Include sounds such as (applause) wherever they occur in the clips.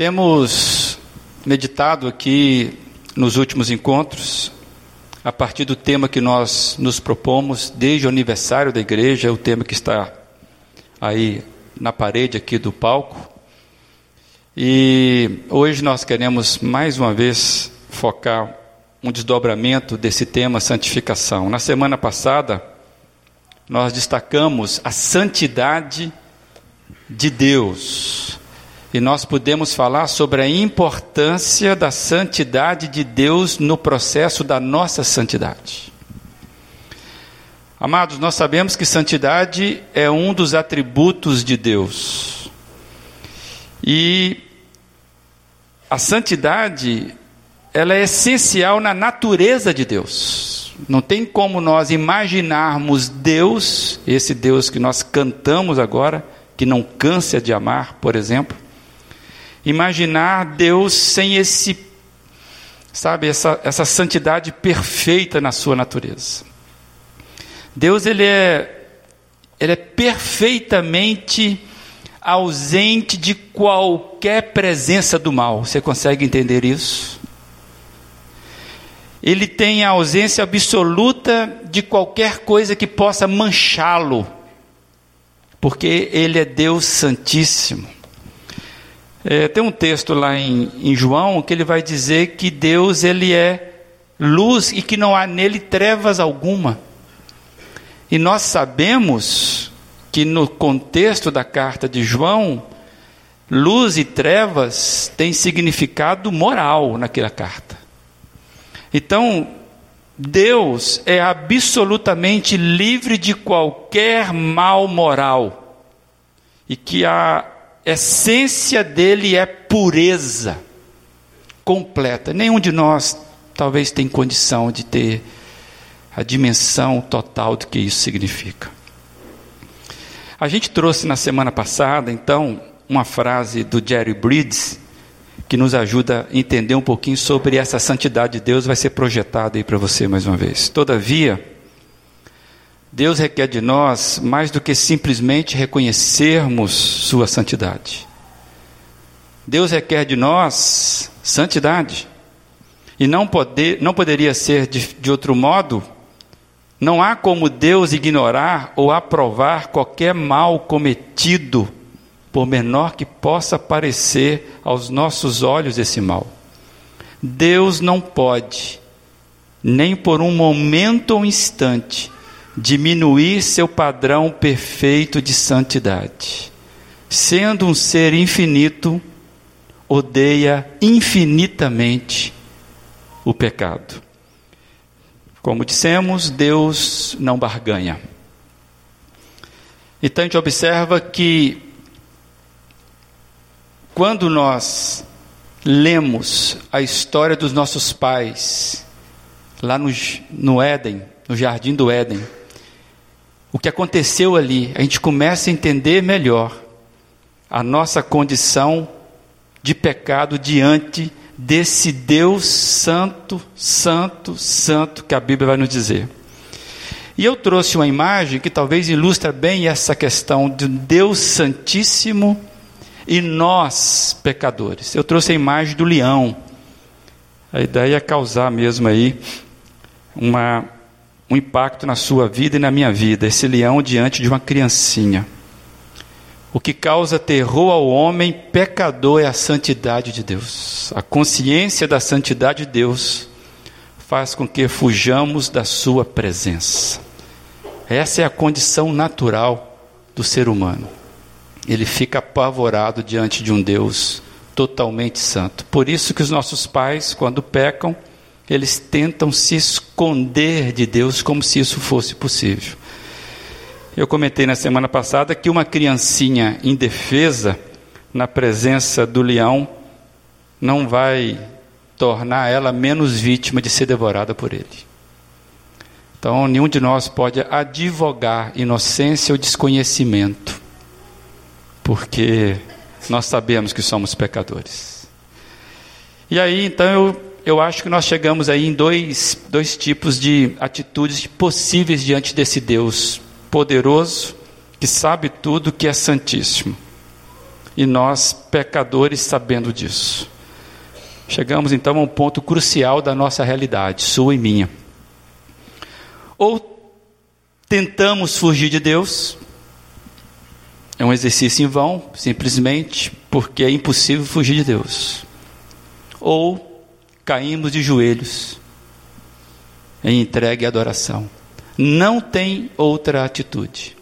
Temos meditado aqui nos últimos encontros, a partir do tema que nós nos propomos desde o aniversário da igreja, o tema que está aí na parede aqui do palco. E hoje nós queremos mais uma vez focar um desdobramento desse tema santificação. Na semana passada, nós destacamos a santidade de Deus. E nós podemos falar sobre a importância da santidade de Deus no processo da nossa santidade. Amados, nós sabemos que santidade é um dos atributos de Deus. E a santidade ela é essencial na natureza de Deus. Não tem como nós imaginarmos Deus, esse Deus que nós cantamos agora, que não cansa de amar, por exemplo, imaginar Deus sem esse, sabe, essa, essa santidade perfeita na sua natureza. Deus ele é, ele é perfeitamente ausente de qualquer presença do mal. Você consegue entender isso? ele tem a ausência absoluta de qualquer coisa que possa manchá-lo, porque ele é Deus Santíssimo. É, tem um texto lá em, em João que ele vai dizer que Deus ele é luz e que não há nele trevas alguma. E nós sabemos que no contexto da carta de João, luz e trevas têm significado moral naquela carta. Então, Deus é absolutamente livre de qualquer mal moral e que a essência dele é pureza completa. Nenhum de nós talvez tem condição de ter a dimensão total do que isso significa. A gente trouxe na semana passada, então, uma frase do Jerry Bridges, que nos ajuda a entender um pouquinho sobre essa santidade de Deus, vai ser projetada aí para você mais uma vez. Todavia, Deus requer de nós mais do que simplesmente reconhecermos Sua santidade. Deus requer de nós santidade. E não, poder, não poderia ser de, de outro modo. Não há como Deus ignorar ou aprovar qualquer mal cometido por menor que possa parecer aos nossos olhos esse mal. Deus não pode, nem por um momento ou instante, diminuir seu padrão perfeito de santidade. Sendo um ser infinito, odeia infinitamente o pecado. Como dissemos, Deus não barganha. Então a gente observa que quando nós lemos a história dos nossos pais, lá no, no Éden, no jardim do Éden, o que aconteceu ali, a gente começa a entender melhor a nossa condição de pecado diante desse Deus santo, santo, santo que a Bíblia vai nos dizer. E eu trouxe uma imagem que talvez ilustra bem essa questão de Deus Santíssimo e nós, pecadores. Eu trouxe a imagem do leão. A ideia é causar mesmo aí uma, um impacto na sua vida e na minha vida. Esse leão diante de uma criancinha. O que causa terror ao homem pecador é a santidade de Deus. A consciência da santidade de Deus faz com que fujamos da sua presença. Essa é a condição natural do ser humano ele fica apavorado diante de um Deus totalmente santo. Por isso que os nossos pais, quando pecam, eles tentam se esconder de Deus como se isso fosse possível. Eu comentei na semana passada que uma criancinha indefesa na presença do leão não vai tornar ela menos vítima de ser devorada por ele. Então, nenhum de nós pode advogar inocência ou desconhecimento porque nós sabemos que somos pecadores. E aí, então, eu, eu acho que nós chegamos aí em dois, dois tipos de atitudes possíveis diante desse Deus poderoso, que sabe tudo, que é santíssimo. e nós, pecadores, sabendo disso. Chegamos então a um ponto crucial da nossa realidade, sua e minha. Ou tentamos fugir de Deus, é um exercício em vão, simplesmente porque é impossível fugir de Deus. Ou caímos de joelhos em entregue e adoração. Não tem outra atitude.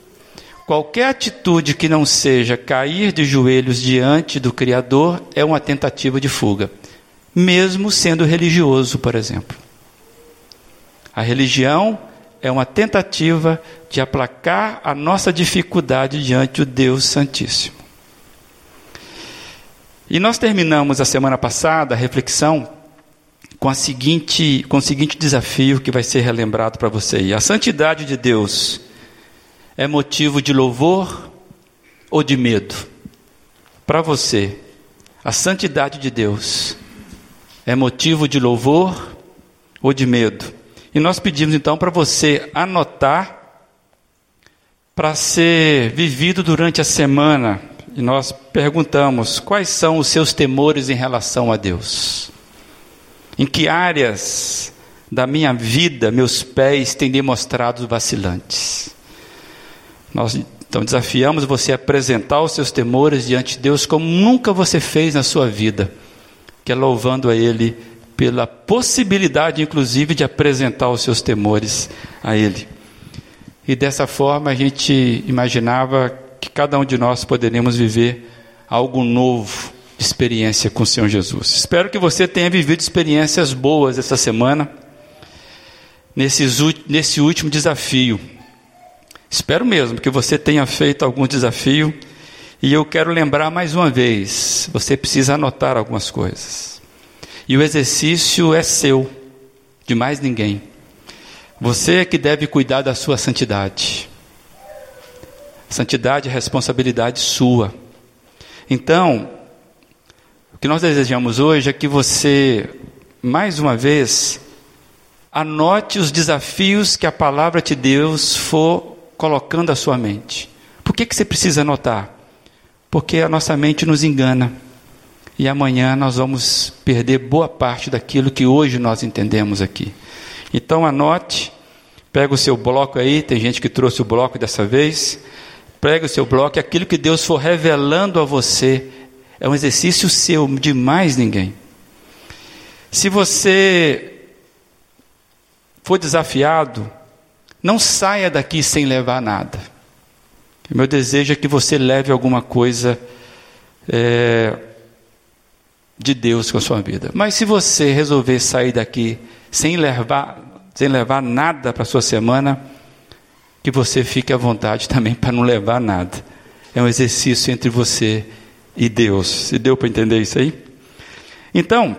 Qualquer atitude que não seja cair de joelhos diante do Criador é uma tentativa de fuga mesmo sendo religioso, por exemplo. A religião é uma tentativa de aplacar a nossa dificuldade diante do Deus Santíssimo. E nós terminamos a semana passada a reflexão com, a seguinte, com o seguinte desafio que vai ser relembrado para você. A santidade de Deus é motivo de louvor ou de medo? Para você, a santidade de Deus é motivo de louvor ou de medo? E nós pedimos então para você anotar para ser vivido durante a semana. E nós perguntamos: quais são os seus temores em relação a Deus? Em que áreas da minha vida meus pés têm demonstrado vacilantes? Nós então desafiamos você a apresentar os seus temores diante de Deus como nunca você fez na sua vida que é louvando a Ele pela possibilidade, inclusive, de apresentar os seus temores a Ele. E dessa forma a gente imaginava que cada um de nós poderíamos viver algo novo experiência com o Senhor Jesus. Espero que você tenha vivido experiências boas essa semana, nesse último desafio. Espero mesmo que você tenha feito algum desafio e eu quero lembrar mais uma vez: você precisa anotar algumas coisas. E o exercício é seu, de mais ninguém. Você é que deve cuidar da sua santidade. Santidade é responsabilidade sua. Então, o que nós desejamos hoje é que você, mais uma vez, anote os desafios que a palavra de Deus for colocando à sua mente. Por que, que você precisa anotar? porque a nossa mente nos engana. E amanhã nós vamos perder boa parte daquilo que hoje nós entendemos aqui. Então anote, pega o seu bloco aí, tem gente que trouxe o bloco dessa vez. Pega o seu bloco aquilo que Deus for revelando a você é um exercício seu, de mais ninguém. Se você for desafiado, não saia daqui sem levar nada. O meu desejo é que você leve alguma coisa é, de Deus com a sua vida. Mas se você resolver sair daqui sem levar, sem levar nada para a sua semana, que você fique à vontade também para não levar nada. É um exercício entre você e Deus. Se deu para entender isso aí? Então,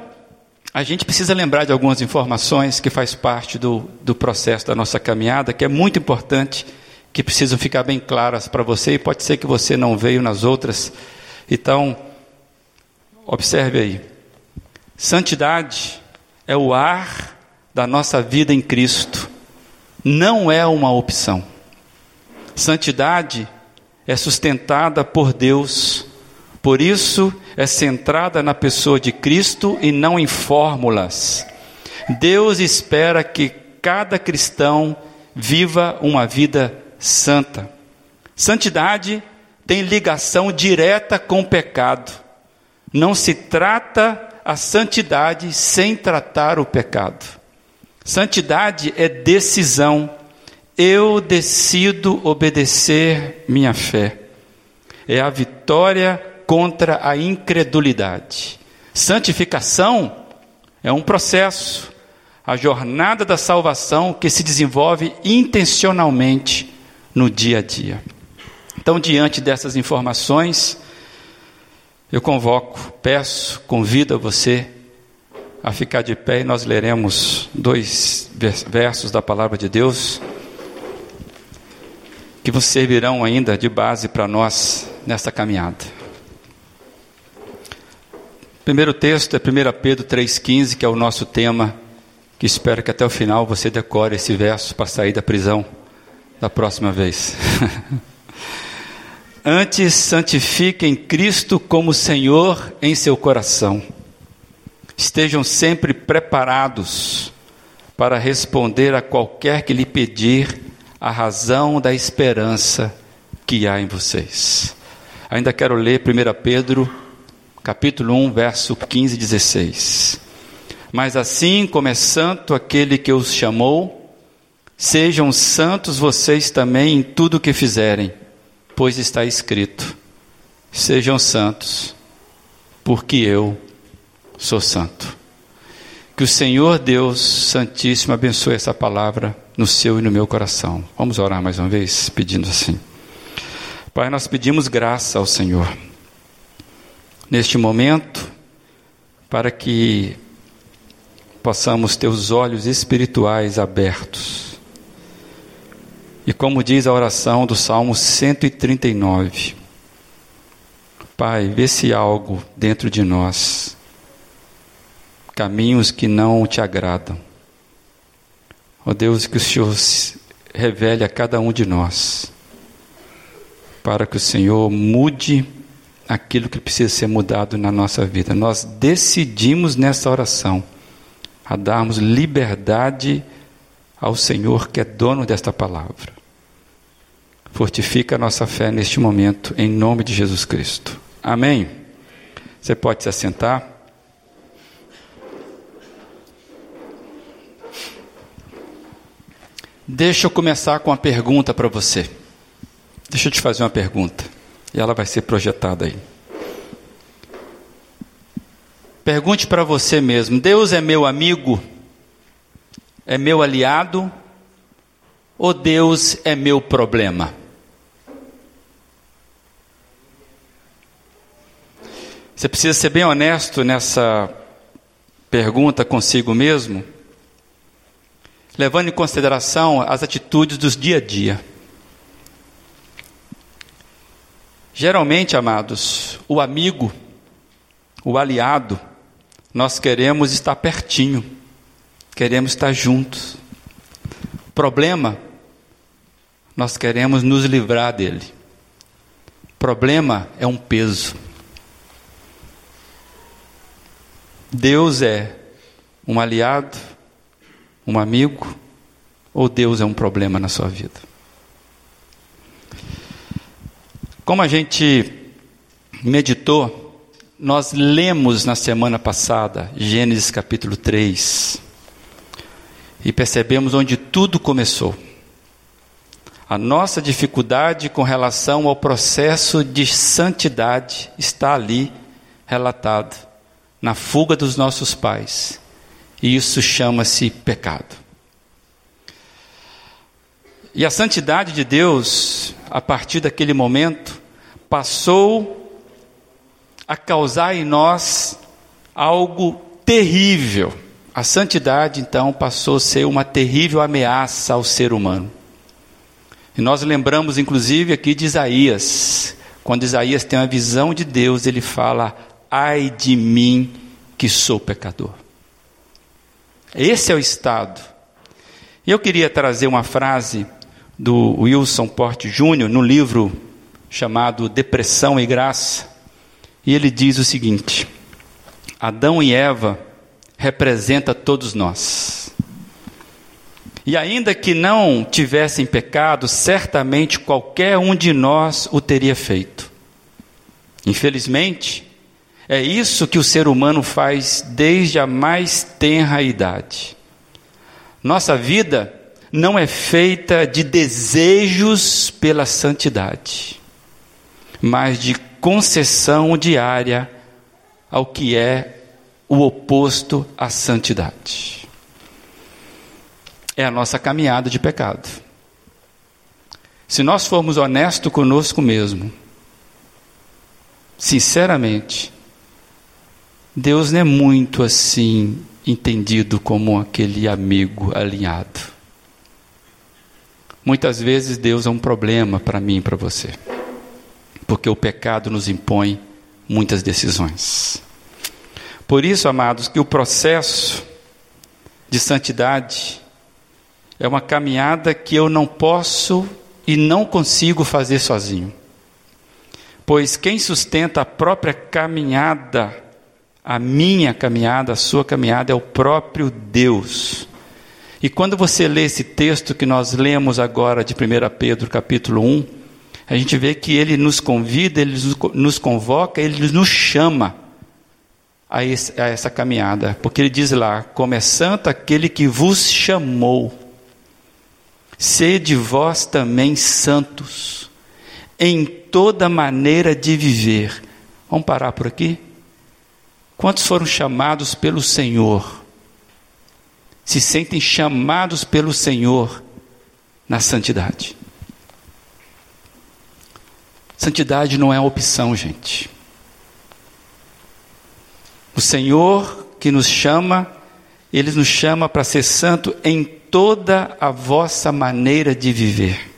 a gente precisa lembrar de algumas informações que faz parte do, do processo da nossa caminhada, que é muito importante que precisam ficar bem claras para você, e pode ser que você não veio nas outras. Então, observe aí. Santidade é o ar da nossa vida em Cristo, não é uma opção. Santidade é sustentada por Deus, por isso é centrada na pessoa de Cristo e não em fórmulas. Deus espera que cada cristão viva uma vida santa. Santidade tem ligação direta com o pecado. Não se trata a santidade sem tratar o pecado. Santidade é decisão. Eu decido obedecer minha fé. É a vitória contra a incredulidade. Santificação é um processo, a jornada da salvação que se desenvolve intencionalmente no dia a dia. Então, diante dessas informações, eu convoco, peço, convido a você a ficar de pé e nós leremos dois versos da palavra de Deus que vos servirão ainda de base para nós nesta caminhada. Primeiro texto é 1 Pedro 3,15, que é o nosso tema, que espero que até o final você decore esse verso para sair da prisão da próxima vez. (laughs) Antes, santifiquem Cristo como Senhor em seu coração. Estejam sempre preparados para responder a qualquer que lhe pedir a razão da esperança que há em vocês. Ainda quero ler 1 Pedro, capítulo 1, verso 15 e 16. Mas assim como é santo aquele que os chamou, sejam santos vocês também em tudo o que fizerem pois está escrito: Sejam santos, porque eu sou santo. Que o Senhor Deus Santíssimo abençoe essa palavra no seu e no meu coração. Vamos orar mais uma vez, pedindo assim. Pai, nós pedimos graça ao Senhor neste momento, para que possamos ter os olhos espirituais abertos e como diz a oração do Salmo 139, Pai, vê se algo dentro de nós, caminhos que não te agradam. Ó oh Deus, que o Senhor revele a cada um de nós, para que o Senhor mude aquilo que precisa ser mudado na nossa vida. Nós decidimos nessa oração a darmos liberdade ao Senhor que é dono desta palavra. Fortifica a nossa fé neste momento, em nome de Jesus Cristo. Amém. Você pode se assentar. Deixa eu começar com uma pergunta para você. Deixa eu te fazer uma pergunta. E ela vai ser projetada aí. Pergunte para você mesmo: Deus é meu amigo? É meu aliado? Ou Deus é meu problema? Você precisa ser bem honesto nessa pergunta consigo mesmo, levando em consideração as atitudes dos dia a dia. Geralmente, amados, o amigo, o aliado, nós queremos estar pertinho, queremos estar juntos. Problema, nós queremos nos livrar dele. Problema é um peso. Deus é um aliado, um amigo, ou Deus é um problema na sua vida? Como a gente meditou, nós lemos na semana passada Gênesis capítulo 3 e percebemos onde tudo começou. A nossa dificuldade com relação ao processo de santidade está ali relatado na fuga dos nossos pais. E isso chama-se pecado. E a santidade de Deus, a partir daquele momento, passou a causar em nós algo terrível. A santidade, então, passou a ser uma terrível ameaça ao ser humano. E nós lembramos, inclusive, aqui de Isaías. Quando Isaías tem uma visão de Deus, ele fala: ai de mim que sou pecador. Esse é o estado. E eu queria trazer uma frase do Wilson Porte Júnior no livro chamado Depressão e Graça. E ele diz o seguinte: Adão e Eva representa todos nós. E ainda que não tivessem pecado, certamente qualquer um de nós o teria feito. Infelizmente, é isso que o ser humano faz desde a mais tenra idade. Nossa vida não é feita de desejos pela santidade, mas de concessão diária ao que é o oposto à santidade. É a nossa caminhada de pecado. Se nós formos honestos conosco mesmo, sinceramente, Deus não é muito assim entendido como aquele amigo alinhado. Muitas vezes Deus é um problema para mim e para você, porque o pecado nos impõe muitas decisões. Por isso, amados, que o processo de santidade é uma caminhada que eu não posso e não consigo fazer sozinho. Pois quem sustenta a própria caminhada, a minha caminhada, a sua caminhada, é o próprio Deus. E quando você lê esse texto que nós lemos agora de 1 Pedro capítulo 1, a gente vê que ele nos convida, ele nos convoca, ele nos chama a, esse, a essa caminhada, porque ele diz lá: como é santo aquele que vos chamou, sede vós também santos, em toda maneira de viver. Vamos parar por aqui? Quantos foram chamados pelo Senhor? Se sentem chamados pelo Senhor na santidade. Santidade não é opção, gente. O Senhor que nos chama, Ele nos chama para ser santo em toda a vossa maneira de viver,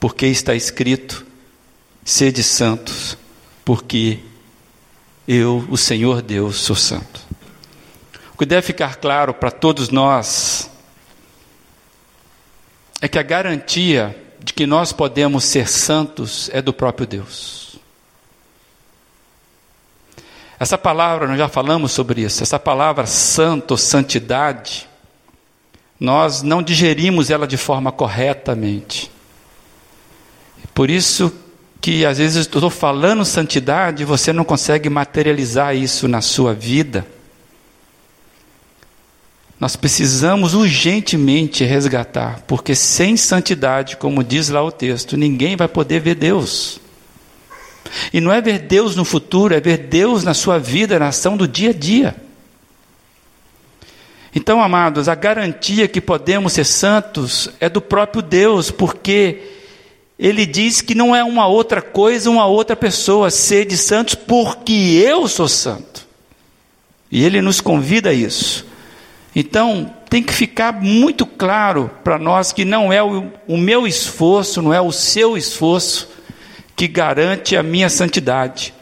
porque está escrito: sede santos, porque eu, o Senhor Deus, sou santo. O que deve ficar claro para todos nós é que a garantia de que nós podemos ser santos é do próprio Deus. Essa palavra, nós já falamos sobre isso, essa palavra santo, santidade, nós não digerimos ela de forma corretamente. Por isso que às vezes estou falando santidade e você não consegue materializar isso na sua vida. Nós precisamos urgentemente resgatar, porque sem santidade, como diz lá o texto, ninguém vai poder ver Deus. E não é ver Deus no futuro, é ver Deus na sua vida, na ação do dia a dia. Então, amados, a garantia que podemos ser santos é do próprio Deus, porque Ele diz que não é uma outra coisa, uma outra pessoa, ser de santos, porque eu sou santo. E Ele nos convida a isso. Então, tem que ficar muito claro para nós que não é o, o, meu esforço, não é o seu esforço que garante a minha santidade,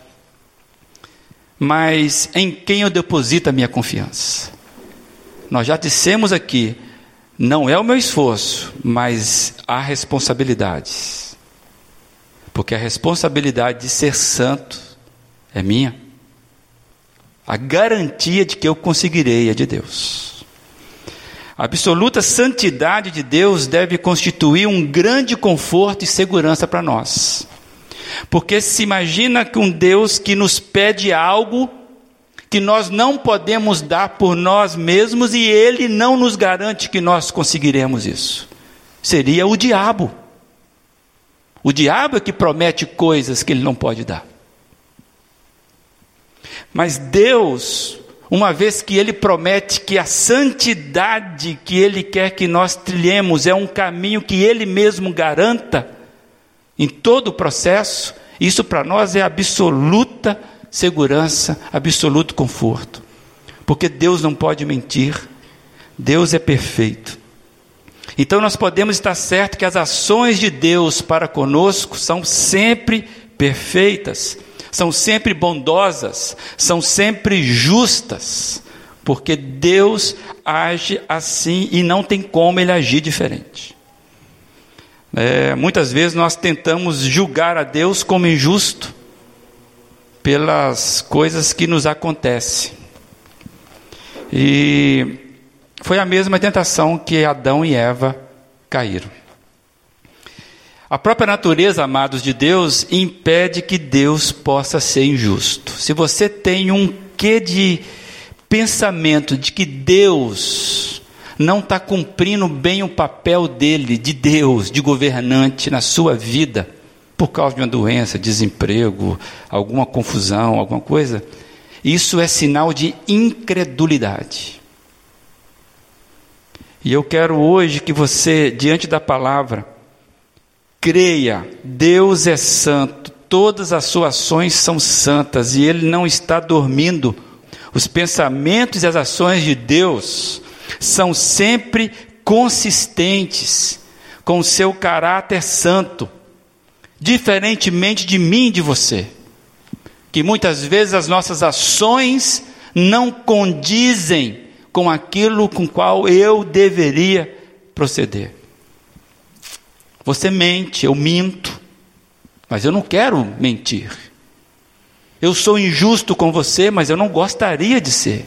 mas em quem eu deposito a minha confiança. Nós já dissemos aqui, não é o meu esforço, mas há responsabilidades. Porque a responsabilidade de ser santo é minha. A garantia de que eu conseguirei é de Deus. A absoluta santidade de Deus deve constituir um grande conforto e segurança para nós. Porque se imagina que um Deus que nos pede algo que nós não podemos dar por nós mesmos e ele não nos garante que nós conseguiremos isso. Seria o diabo. O diabo é que promete coisas que ele não pode dar. Mas Deus uma vez que ele promete que a santidade que ele quer que nós trilhemos é um caminho que ele mesmo garanta em todo o processo, isso para nós é absoluta segurança, absoluto conforto. Porque Deus não pode mentir, Deus é perfeito. Então nós podemos estar certo que as ações de Deus para conosco são sempre perfeitas são sempre bondosas, são sempre justas, porque Deus age assim e não tem como ele agir diferente. É, muitas vezes nós tentamos julgar a Deus como injusto pelas coisas que nos acontecem. E foi a mesma tentação que Adão e Eva caíram. A própria natureza, amados de Deus, impede que Deus possa ser injusto. Se você tem um quê de pensamento de que Deus não está cumprindo bem o papel dele, de Deus, de governante na sua vida, por causa de uma doença, desemprego, alguma confusão, alguma coisa, isso é sinal de incredulidade. E eu quero hoje que você, diante da palavra, Creia, Deus é santo, todas as suas ações são santas e Ele não está dormindo. Os pensamentos e as ações de Deus são sempre consistentes com o seu caráter santo, diferentemente de mim e de você, que muitas vezes as nossas ações não condizem com aquilo com qual eu deveria proceder. Você mente, eu minto, mas eu não quero mentir. Eu sou injusto com você, mas eu não gostaria de ser.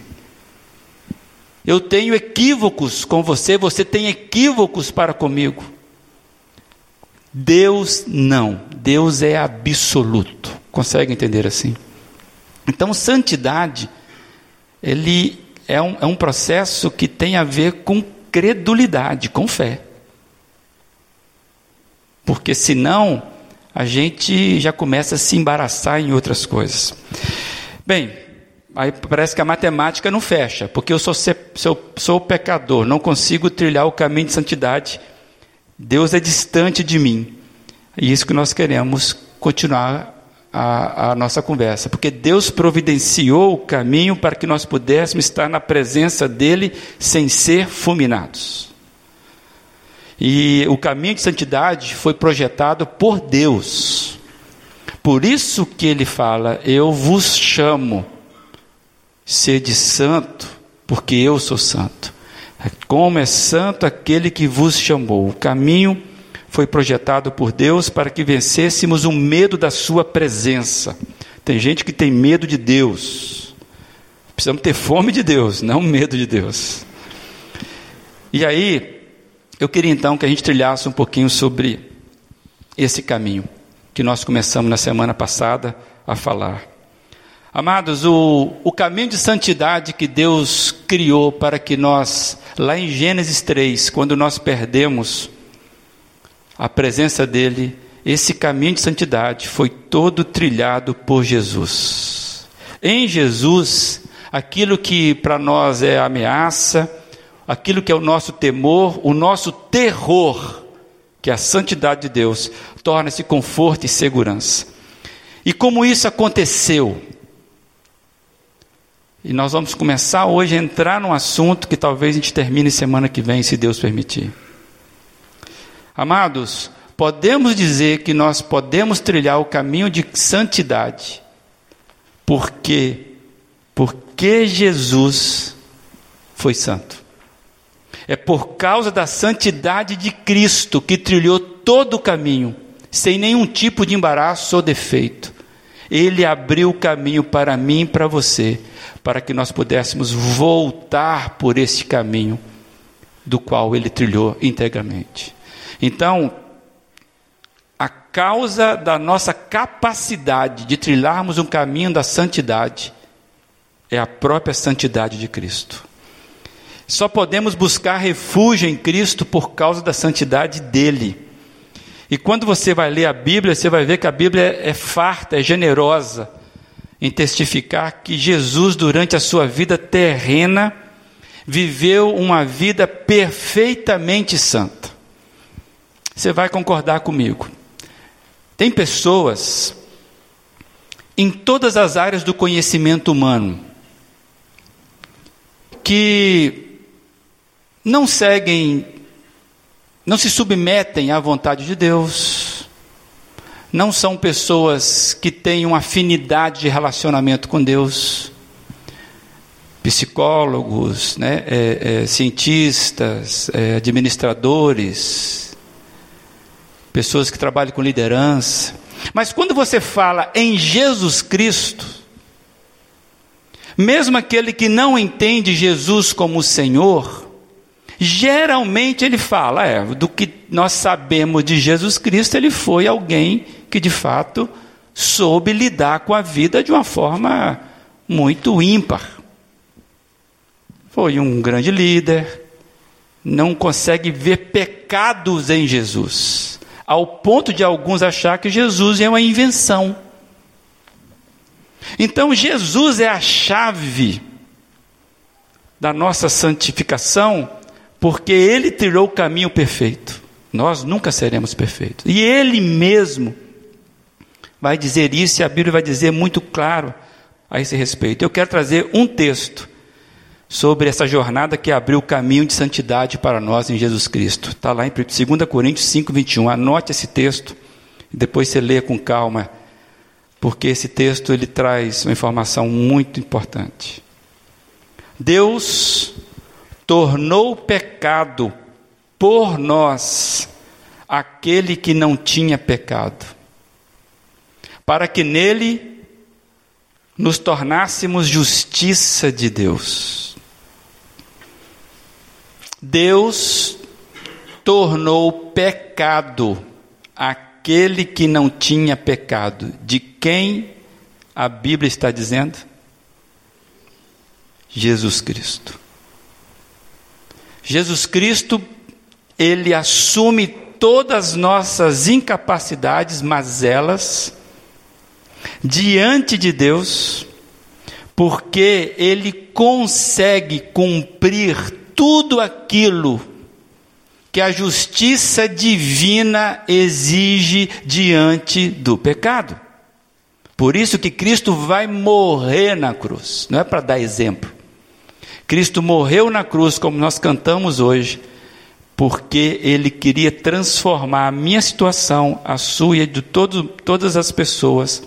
Eu tenho equívocos com você, você tem equívocos para comigo. Deus não, Deus é absoluto. Consegue entender assim? Então, santidade, ele é um, é um processo que tem a ver com credulidade, com fé. Porque senão a gente já começa a se embaraçar em outras coisas. Bem, aí parece que a matemática não fecha, porque eu sou, sou, sou pecador, não consigo trilhar o caminho de santidade. Deus é distante de mim. E isso que nós queremos continuar a, a, nossa conversa, porque Deus providenciou o caminho para que nós pudéssemos estar na presença dEle sem ser fulminados. E o caminho de santidade foi projetado por Deus. Por isso que ele fala: Eu vos chamo, sede santo, porque eu sou santo. Como é santo aquele que vos chamou. O caminho foi projetado por Deus para que vencêssemos o medo da Sua presença. Tem gente que tem medo de Deus. Precisamos ter fome de Deus, não medo de Deus. E aí, eu queria então que a gente trilhasse um pouquinho sobre esse caminho que nós começamos na semana passada a falar. Amados, o, o caminho de santidade que Deus criou para que nós, lá em Gênesis 3, quando nós perdemos a presença dEle, esse caminho de santidade foi todo trilhado por Jesus. Em Jesus, aquilo que para nós é ameaça, aquilo que é o nosso temor, o nosso terror, que é a santidade de Deus, torna-se conforto e segurança. E como isso aconteceu? E nós vamos começar hoje a entrar num assunto que talvez a gente termine semana que vem, se Deus permitir. Amados, podemos dizer que nós podemos trilhar o caminho de santidade, porque porque Jesus foi santo. É por causa da santidade de Cristo que trilhou todo o caminho, sem nenhum tipo de embaraço ou defeito. Ele abriu o caminho para mim e para você, para que nós pudéssemos voltar por esse caminho do qual ele trilhou integramente. Então, a causa da nossa capacidade de trilharmos um caminho da santidade é a própria santidade de Cristo. Só podemos buscar refúgio em Cristo por causa da santidade dele. E quando você vai ler a Bíblia, você vai ver que a Bíblia é farta, é generosa em testificar que Jesus, durante a sua vida terrena, viveu uma vida perfeitamente santa. Você vai concordar comigo. Tem pessoas em todas as áreas do conhecimento humano que não seguem, não se submetem à vontade de Deus, não são pessoas que têm uma afinidade de relacionamento com Deus, psicólogos, né, é, é, cientistas, é, administradores, pessoas que trabalham com liderança. Mas quando você fala em Jesus Cristo, mesmo aquele que não entende Jesus como Senhor, Geralmente ele fala, é, do que nós sabemos de Jesus Cristo, ele foi alguém que de fato soube lidar com a vida de uma forma muito ímpar. Foi um grande líder, não consegue ver pecados em Jesus, ao ponto de alguns achar que Jesus é uma invenção. Então Jesus é a chave da nossa santificação porque Ele trilhou o caminho perfeito. Nós nunca seremos perfeitos. E Ele mesmo vai dizer isso, e a Bíblia vai dizer muito claro a esse respeito. Eu quero trazer um texto sobre essa jornada que abriu o caminho de santidade para nós em Jesus Cristo. Está lá em 2 Coríntios 5, 21. Anote esse texto e depois você lê com calma, porque esse texto ele traz uma informação muito importante. Deus tornou pecado por nós aquele que não tinha pecado, para que nele nos tornássemos justiça de Deus. Deus tornou pecado aquele que não tinha pecado. De quem a Bíblia está dizendo? Jesus Cristo. Jesus Cristo, ele assume todas as nossas incapacidades, mazelas, diante de Deus, porque ele consegue cumprir tudo aquilo que a justiça divina exige diante do pecado. Por isso que Cristo vai morrer na cruz, não é para dar exemplo. Cristo morreu na cruz, como nós cantamos hoje, porque Ele queria transformar a minha situação, a sua e de todo, todas as pessoas,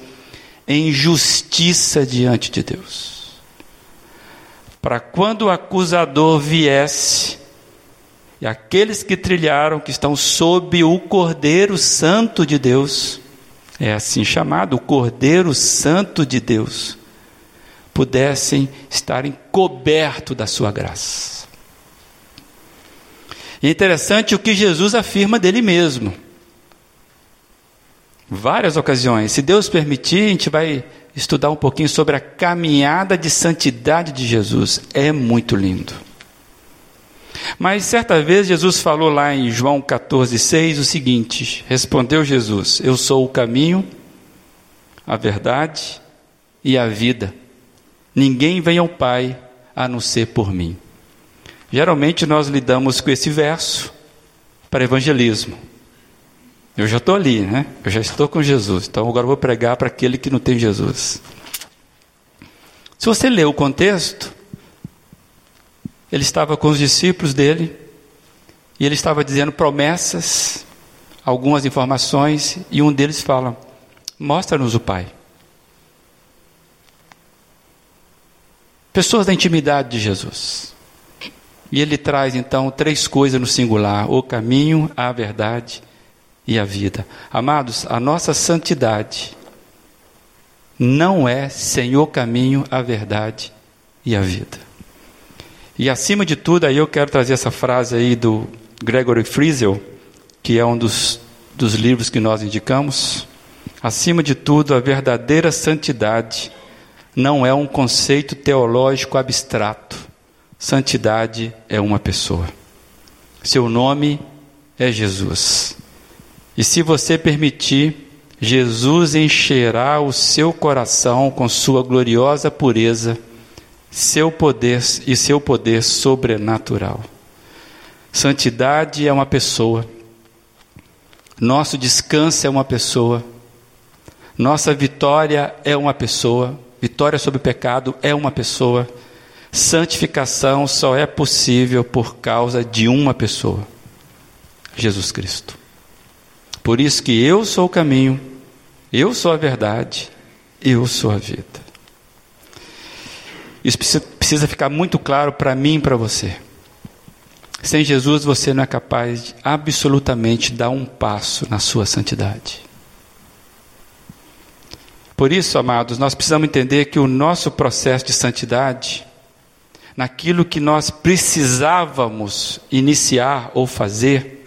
em justiça diante de Deus. Para quando o acusador viesse, e aqueles que trilharam, que estão sob o Cordeiro Santo de Deus, é assim chamado, o Cordeiro Santo de Deus, pudessem estarem cobertos da sua graça. E é interessante o que Jesus afirma dele mesmo. Várias ocasiões. Se Deus permitir, a gente vai estudar um pouquinho sobre a caminhada de santidade de Jesus. É muito lindo. Mas certa vez Jesus falou lá em João 14,6 o seguinte: Respondeu Jesus: Eu sou o caminho, a verdade e a vida. Ninguém vem ao Pai a não ser por mim. Geralmente nós lidamos com esse verso para evangelismo. Eu já estou ali, né? Eu já estou com Jesus. Então agora eu vou pregar para aquele que não tem Jesus. Se você ler o contexto, ele estava com os discípulos dele e ele estava dizendo promessas, algumas informações, e um deles fala: Mostra-nos o Pai. Pessoas da intimidade de Jesus. E ele traz então três coisas no singular: o caminho, a verdade e a vida. Amados, a nossa santidade não é sem o caminho, a verdade e a vida. E acima de tudo, aí eu quero trazer essa frase aí do Gregory Friesel, que é um dos, dos livros que nós indicamos. Acima de tudo, a verdadeira santidade não é um conceito teológico abstrato. Santidade é uma pessoa. Seu nome é Jesus. E se você permitir, Jesus encherá o seu coração com sua gloriosa pureza, seu poder e seu poder sobrenatural. Santidade é uma pessoa. Nosso descanso é uma pessoa. Nossa vitória é uma pessoa. Vitória sobre o pecado é uma pessoa. Santificação só é possível por causa de uma pessoa: Jesus Cristo. Por isso que eu sou o caminho, eu sou a verdade, eu sou a vida. Isso precisa ficar muito claro para mim e para você. Sem Jesus você não é capaz de absolutamente dar um passo na sua santidade. Por isso, amados, nós precisamos entender que o nosso processo de santidade, naquilo que nós precisávamos iniciar ou fazer,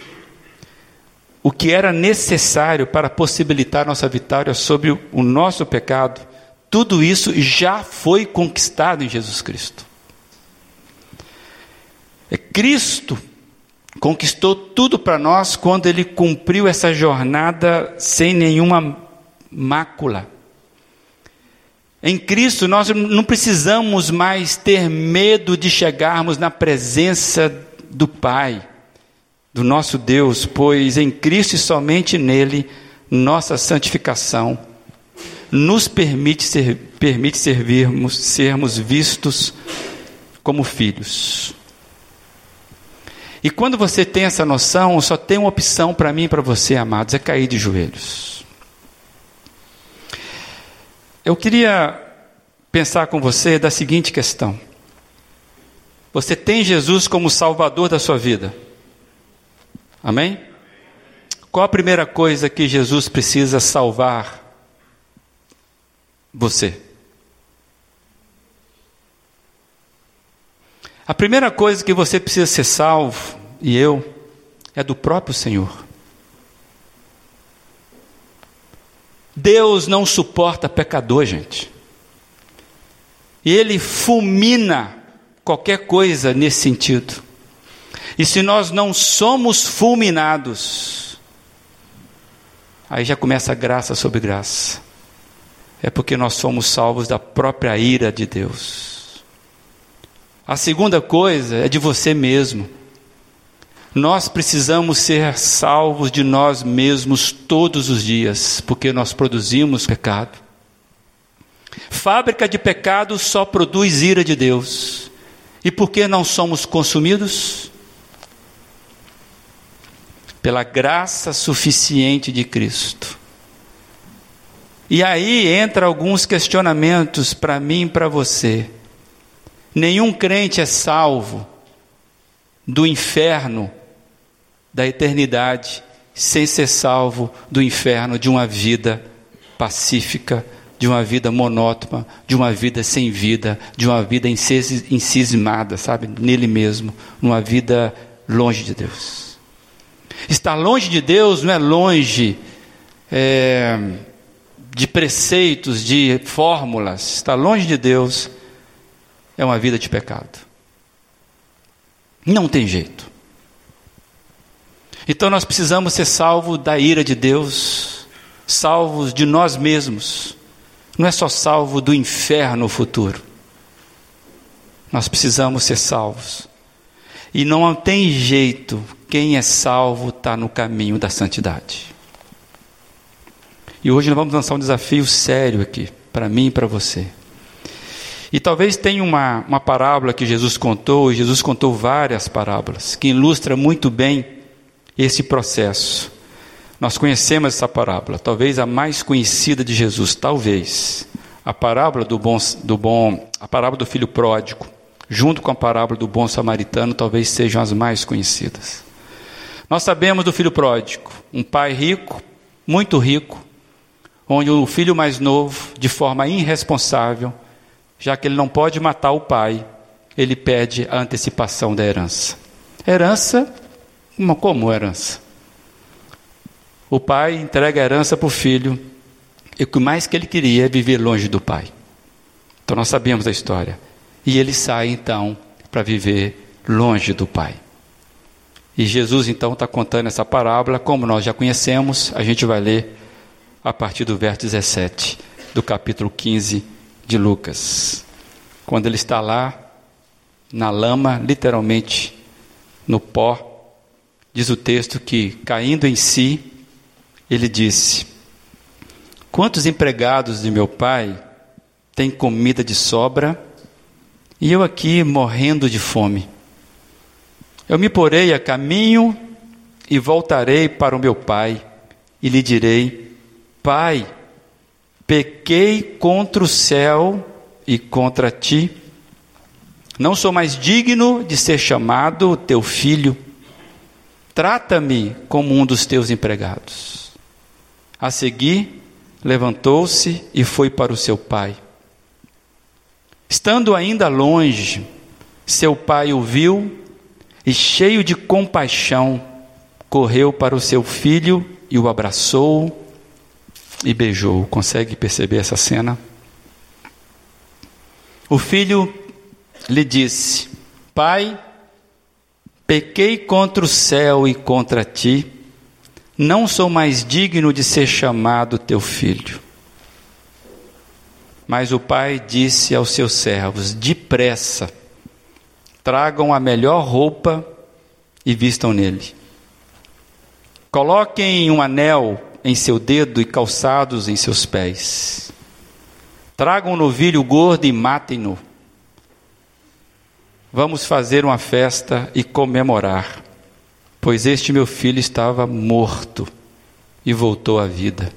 o que era necessário para possibilitar nossa vitória sobre o nosso pecado, tudo isso já foi conquistado em Jesus Cristo. É Cristo conquistou tudo para nós quando ele cumpriu essa jornada sem nenhuma mácula. Em Cristo nós não precisamos mais ter medo de chegarmos na presença do Pai, do nosso Deus, pois em Cristo e somente nele nossa santificação nos permite, ser, permite servirmos, sermos vistos como filhos. E quando você tem essa noção, só tem uma opção para mim e para você, amados, é cair de joelhos. Eu queria pensar com você da seguinte questão: Você tem Jesus como Salvador da sua vida? Amém? Qual a primeira coisa que Jesus precisa salvar você? A primeira coisa que você precisa ser salvo, e eu, é do próprio Senhor. Deus não suporta pecador, gente. Ele fulmina qualquer coisa nesse sentido. E se nós não somos fulminados, aí já começa graça sobre graça. É porque nós somos salvos da própria ira de Deus. A segunda coisa é de você mesmo. Nós precisamos ser salvos de nós mesmos todos os dias, porque nós produzimos pecado. Fábrica de pecado só produz ira de Deus. E por que não somos consumidos? Pela graça suficiente de Cristo. E aí entra alguns questionamentos para mim e para você. Nenhum crente é salvo do inferno da eternidade sem ser salvo do inferno de uma vida pacífica, de uma vida monótona, de uma vida sem vida, de uma vida incismada, sabe, nele mesmo, numa vida longe de Deus. Estar longe de Deus não é longe é, de preceitos, de fórmulas. Estar longe de Deus é uma vida de pecado. Não tem jeito. Então nós precisamos ser salvos da ira de Deus, salvos de nós mesmos. Não é só salvo do inferno futuro. Nós precisamos ser salvos. E não tem jeito, quem é salvo está no caminho da santidade. E hoje nós vamos lançar um desafio sério aqui, para mim e para você. E talvez tenha uma, uma parábola que Jesus contou, e Jesus contou várias parábolas, que ilustra muito bem esse processo. Nós conhecemos essa parábola, talvez a mais conhecida de Jesus, talvez a parábola do bom, do bom, a parábola do filho pródigo, junto com a parábola do bom samaritano, talvez sejam as mais conhecidas. Nós sabemos do filho pródigo, um pai rico, muito rico, onde o filho mais novo, de forma irresponsável, já que ele não pode matar o pai, ele pede a antecipação da herança. Herança uma, como herança? O pai entrega a herança para o filho, e o que mais que ele queria é viver longe do pai. Então nós sabemos a história. E ele sai então para viver longe do pai. E Jesus então está contando essa parábola, como nós já conhecemos, a gente vai ler a partir do verso 17 do capítulo 15 de Lucas. Quando ele está lá, na lama, literalmente no pó, Diz o texto que, caindo em si, ele disse: Quantos empregados de meu pai têm comida de sobra e eu aqui morrendo de fome? Eu me porei a caminho e voltarei para o meu pai e lhe direi: Pai, pequei contra o céu e contra ti. Não sou mais digno de ser chamado teu filho Trata-me como um dos teus empregados. A seguir, levantou-se e foi para o seu pai. Estando ainda longe, seu pai o viu e, cheio de compaixão, correu para o seu filho e o abraçou e beijou. Consegue perceber essa cena? O filho lhe disse: Pai, Pequei contra o céu e contra ti, não sou mais digno de ser chamado teu filho. Mas o pai disse aos seus servos: Depressa, tragam a melhor roupa e vistam nele. Coloquem um anel em seu dedo e calçados em seus pés. Tragam um novilho gordo e matem-no Vamos fazer uma festa e comemorar, pois este meu filho estava morto e voltou à vida.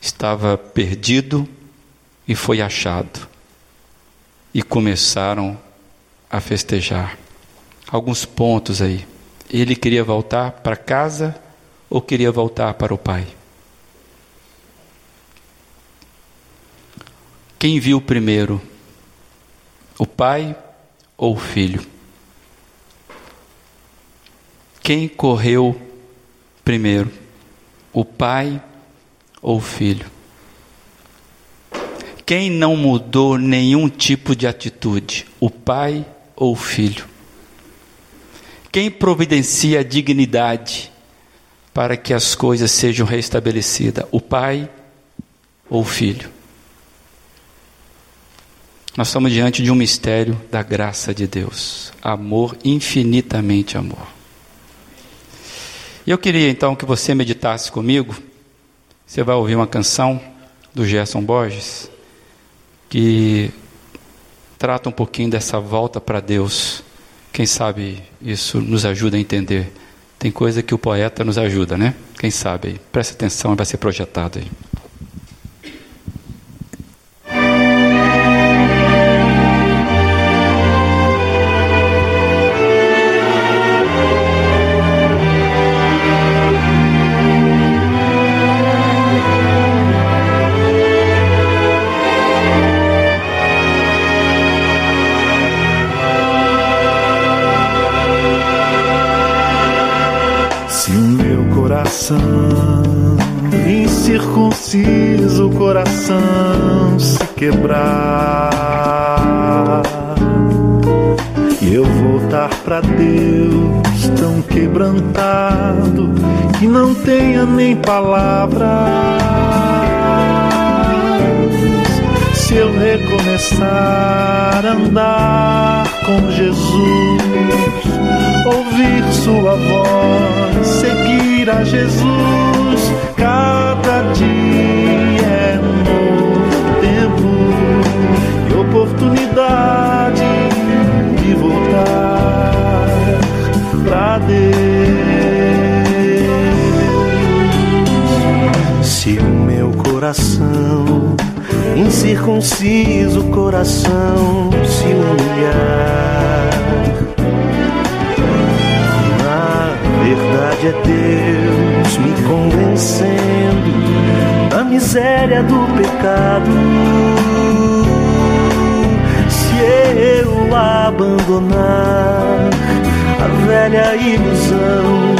Estava perdido e foi achado. E começaram a festejar. Alguns pontos aí. Ele queria voltar para casa ou queria voltar para o pai? Quem viu primeiro? O pai ou filho? Quem correu primeiro, o pai ou o filho? Quem não mudou nenhum tipo de atitude, o pai ou o filho? Quem providencia a dignidade para que as coisas sejam restabelecidas, o pai ou o filho? Nós estamos diante de um mistério da graça de Deus, amor infinitamente amor. E eu queria então que você meditasse comigo. Você vai ouvir uma canção do Gerson Borges que trata um pouquinho dessa volta para Deus. Quem sabe isso nos ajuda a entender. Tem coisa que o poeta nos ajuda, né? Quem sabe. Preste atenção, vai ser projetado aí. Quebrar e eu voltar para Deus tão quebrantado que não tenha nem palavras. Se eu recomeçar a andar com Jesus, ouvir Sua voz, seguir a Jesus, cada dia é oportunidade de voltar pra Deus. Se o meu coração, incircunciso coração, se humilhar, na verdade é Deus me convencendo da miséria do pecado eu abandonar a velha ilusão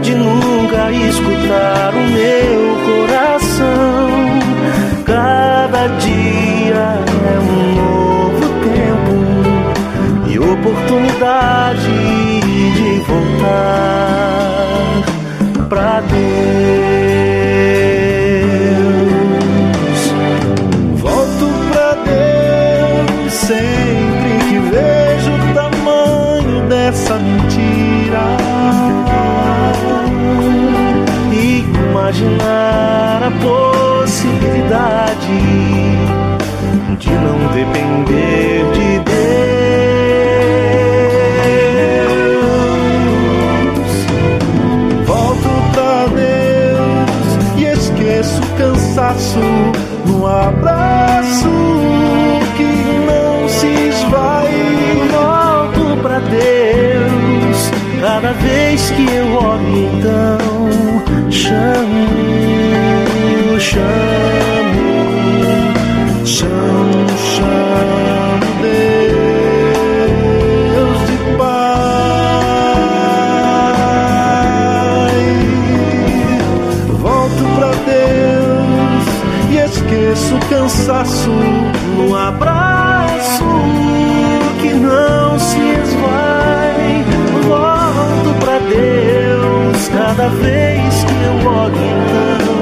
de nunca escutar o meu coração. Cada dia é um novo tempo e oportunidade de voltar pra Deus. Possibilidade de não depender de Deus. Volto pra Deus e esqueço o cansaço no abraço Deus. Cada vez que eu olho, então chamo, chamo, chamo, chamo Deus de Pai. Volto pra Deus e esqueço o cansaço no abraço que não se esvai. Volto pra Deus cada vez que eu olho, então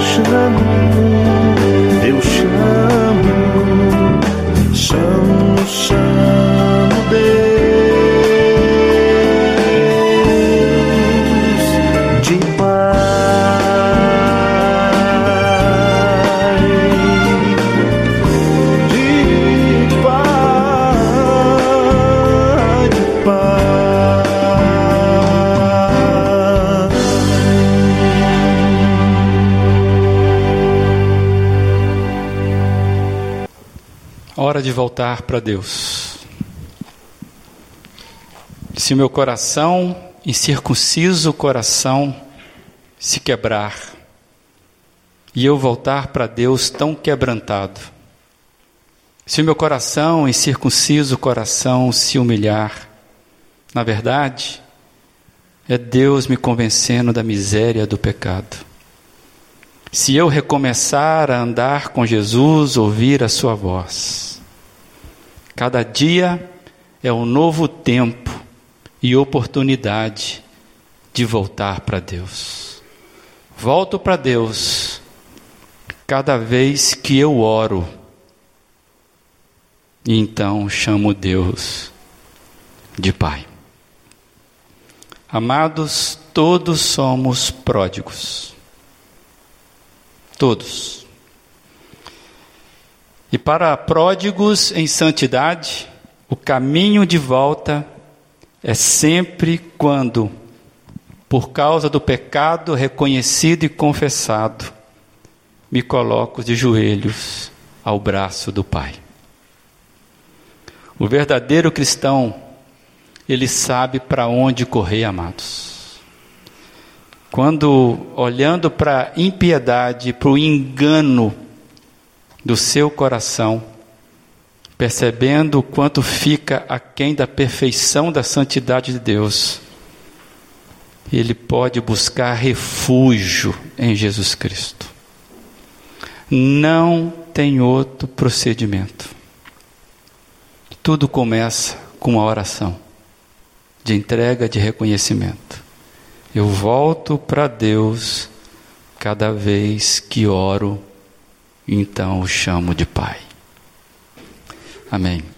chamo, de voltar para Deus. Se o meu coração, incircunciso coração, se quebrar, e eu voltar para Deus tão quebrantado, se o meu coração, incircunciso coração, se humilhar, na verdade, é Deus me convencendo da miséria do pecado. Se eu recomeçar a andar com Jesus, ouvir a Sua voz, cada dia é um novo tempo e oportunidade de voltar para Deus. Volto para Deus cada vez que eu oro, e então chamo Deus de Pai. Amados, todos somos pródigos. Todos. E para pródigos em santidade, o caminho de volta é sempre quando, por causa do pecado reconhecido e confessado, me coloco de joelhos ao braço do Pai. O verdadeiro cristão ele sabe para onde correr, amados. Quando olhando para a impiedade, para o engano do seu coração, percebendo o quanto fica aquém da perfeição da santidade de Deus, ele pode buscar refúgio em Jesus Cristo. Não tem outro procedimento. Tudo começa com uma oração de entrega de reconhecimento. Eu volto para Deus cada vez que oro, então o chamo de Pai. Amém.